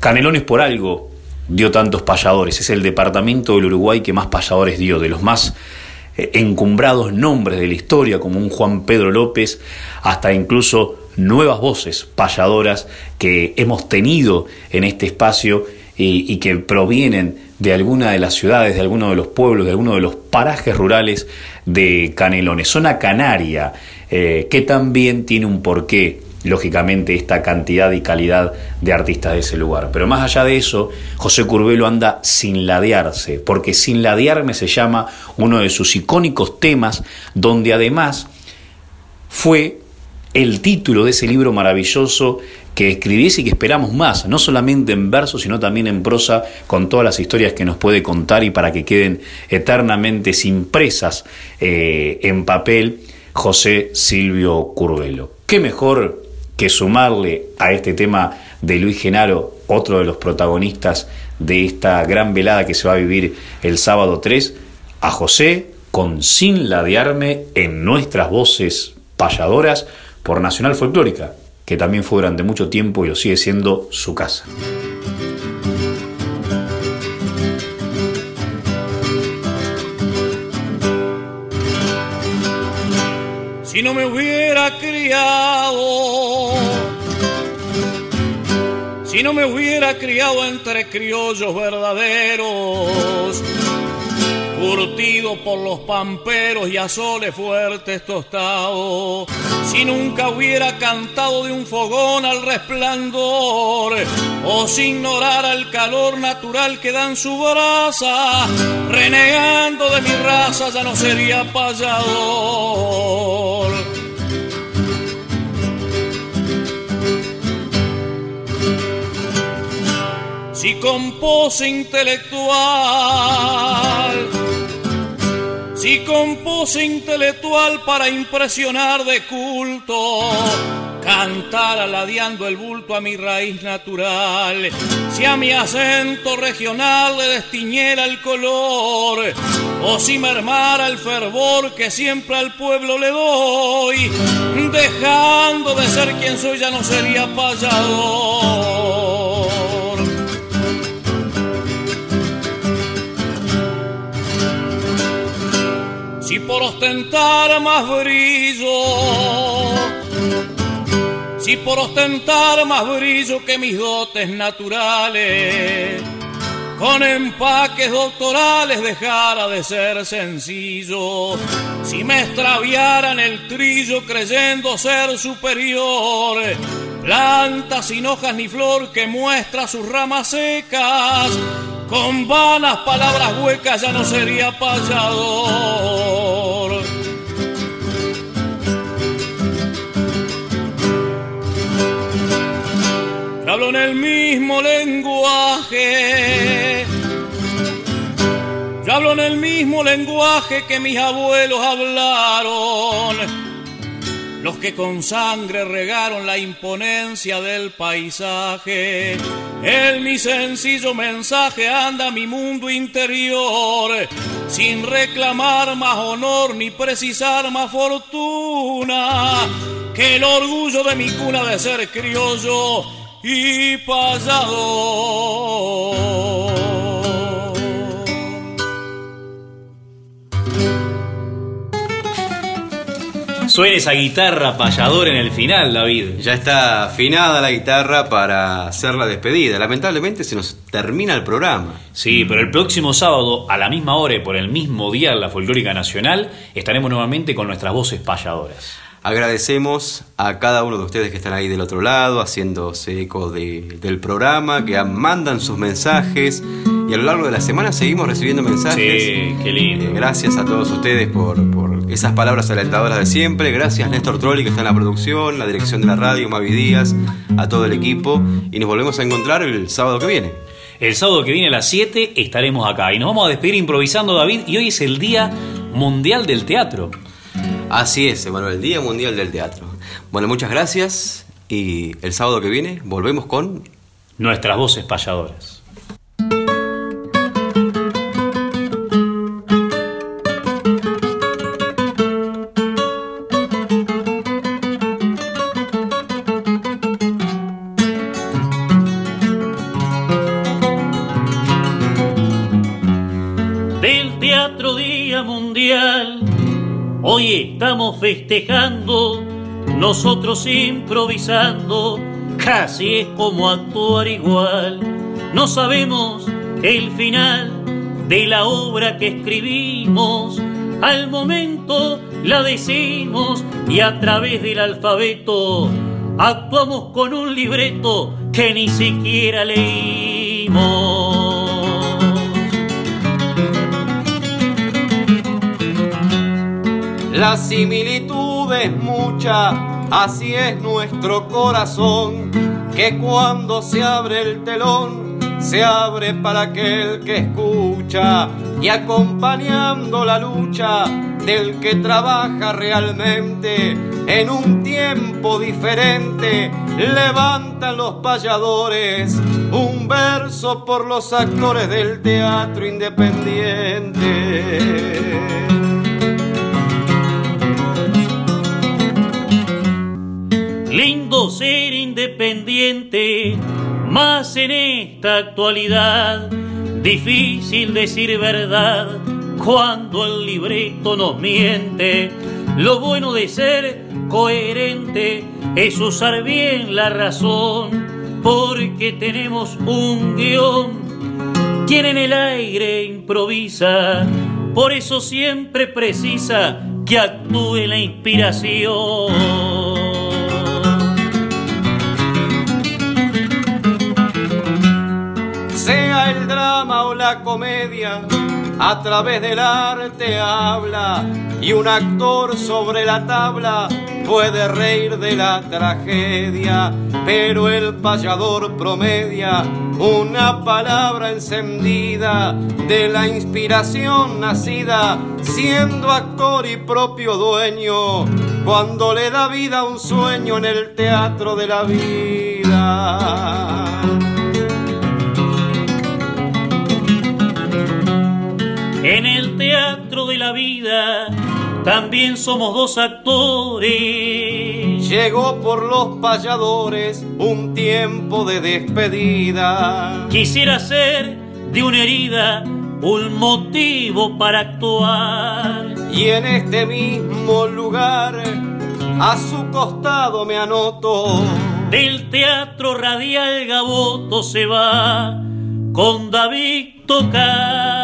Canelones por algo dio tantos payadores, es el departamento del Uruguay que más payadores dio, de los más eh, encumbrados nombres de la historia, como un Juan Pedro López, hasta incluso nuevas voces payadoras que hemos tenido en este espacio y, que provienen de alguna de las ciudades, de alguno de los pueblos, de alguno de los parajes rurales de Canelones. Zona Canaria, eh, que también tiene un porqué, lógicamente, esta cantidad y calidad de artistas de ese lugar. Pero más allá de eso, José Curbelo anda sin ladearse, porque sin ladearme se llama uno de sus icónicos temas, donde además fue el título de ese libro maravilloso que escribiese y que esperamos más, no solamente en verso, sino también en prosa, con todas las historias que nos puede contar y para que queden eternamente impresas eh, en papel, José Silvio Curvelo. ¿Qué mejor que sumarle a este tema de Luis Genaro, otro de los protagonistas de esta gran velada que se va a vivir el sábado 3, a José con Sin Ladearme en nuestras voces payadoras, por Nacional Folclórica, que también fue durante mucho tiempo y lo sigue siendo su casa. Si no me hubiera criado, si no me hubiera criado entre criollos verdaderos, curtido por los pamperos y azoles fuertes tostados, si nunca hubiera cantado de un fogón al resplandor, o si ignorara el calor natural que dan su brasa, renegando de mi raza ya no sería payador. Si con pose intelectual. Y compuse intelectual para impresionar de culto, cantar aladeando el bulto a mi raíz natural, si a mi acento regional le destiñera el color, o si mermara el fervor que siempre al pueblo le doy, dejando de ser quien soy ya no sería payador. Si por ostentar más brillo, si por ostentar más brillo que mis dotes naturales, con empaques doctorales dejara de ser sencillo. Si me extraviaran el trillo creyendo ser superior, planta sin hojas ni flor que muestra sus ramas secas, con vanas palabras huecas ya no sería payador. Hablo en el mismo lenguaje. Yo hablo en el mismo lenguaje que mis abuelos hablaron. Los que con sangre regaron la imponencia del paisaje. En mi sencillo mensaje anda mi mundo interior, sin reclamar más honor ni precisar más fortuna que el orgullo de mi cuna de ser criollo y pasado. Suena esa guitarra payador en el final, David. Ya está afinada la guitarra para hacer la despedida. Lamentablemente se nos termina el programa. Sí, pero el próximo sábado, a la misma hora y por el mismo día la Folclórica Nacional, estaremos nuevamente con nuestras voces payadoras. Agradecemos a cada uno de ustedes que están ahí del otro lado, haciéndose eco del programa, que mandan sus mensajes y a lo largo de la semana seguimos recibiendo mensajes. Sí, qué lindo. Eh, gracias a todos ustedes por, por, esas palabras alentadoras de siempre. Gracias Néstor Trolli que está en la producción, la dirección de la radio, Mavi Díaz, a todo el equipo. Y nos volvemos a encontrar el sábado que viene. El sábado que viene a las 7 estaremos acá y nos vamos a despedir improvisando, David. Y hoy es el Día Mundial del Teatro. Así es, Emanuel, el Día Mundial del Teatro. Bueno, muchas gracias y el sábado que viene volvemos con nuestras voces payadoras. Festejando, nosotros improvisando, casi es como actuar igual. No sabemos el final de la obra que escribimos, al momento la decimos y a través del alfabeto actuamos con un libreto que ni siquiera leímos. La similitud es mucha, así es nuestro corazón, que cuando se abre el telón, se abre para aquel que escucha y acompañando la lucha del que trabaja realmente en un tiempo diferente, levantan los payadores un verso por los actores del teatro independiente. Más en esta actualidad. Difícil decir verdad cuando el libreto nos miente. Lo bueno de ser coherente es usar bien la razón, porque tenemos un guion. Quien en el aire improvisa, por eso siempre precisa que actúe la inspiración. O la comedia, a través del arte habla y un actor sobre la tabla puede reír de la tragedia, pero el payador promedia una palabra encendida de la inspiración nacida, siendo actor y propio dueño, cuando le da vida a un sueño en el teatro de la vida. En el teatro de la vida también somos dos actores. Llegó por los payadores un tiempo de despedida. Quisiera ser de una herida un motivo para actuar. Y en este mismo lugar, a su costado me anoto. Del teatro radial Gaboto se va con David Tocar.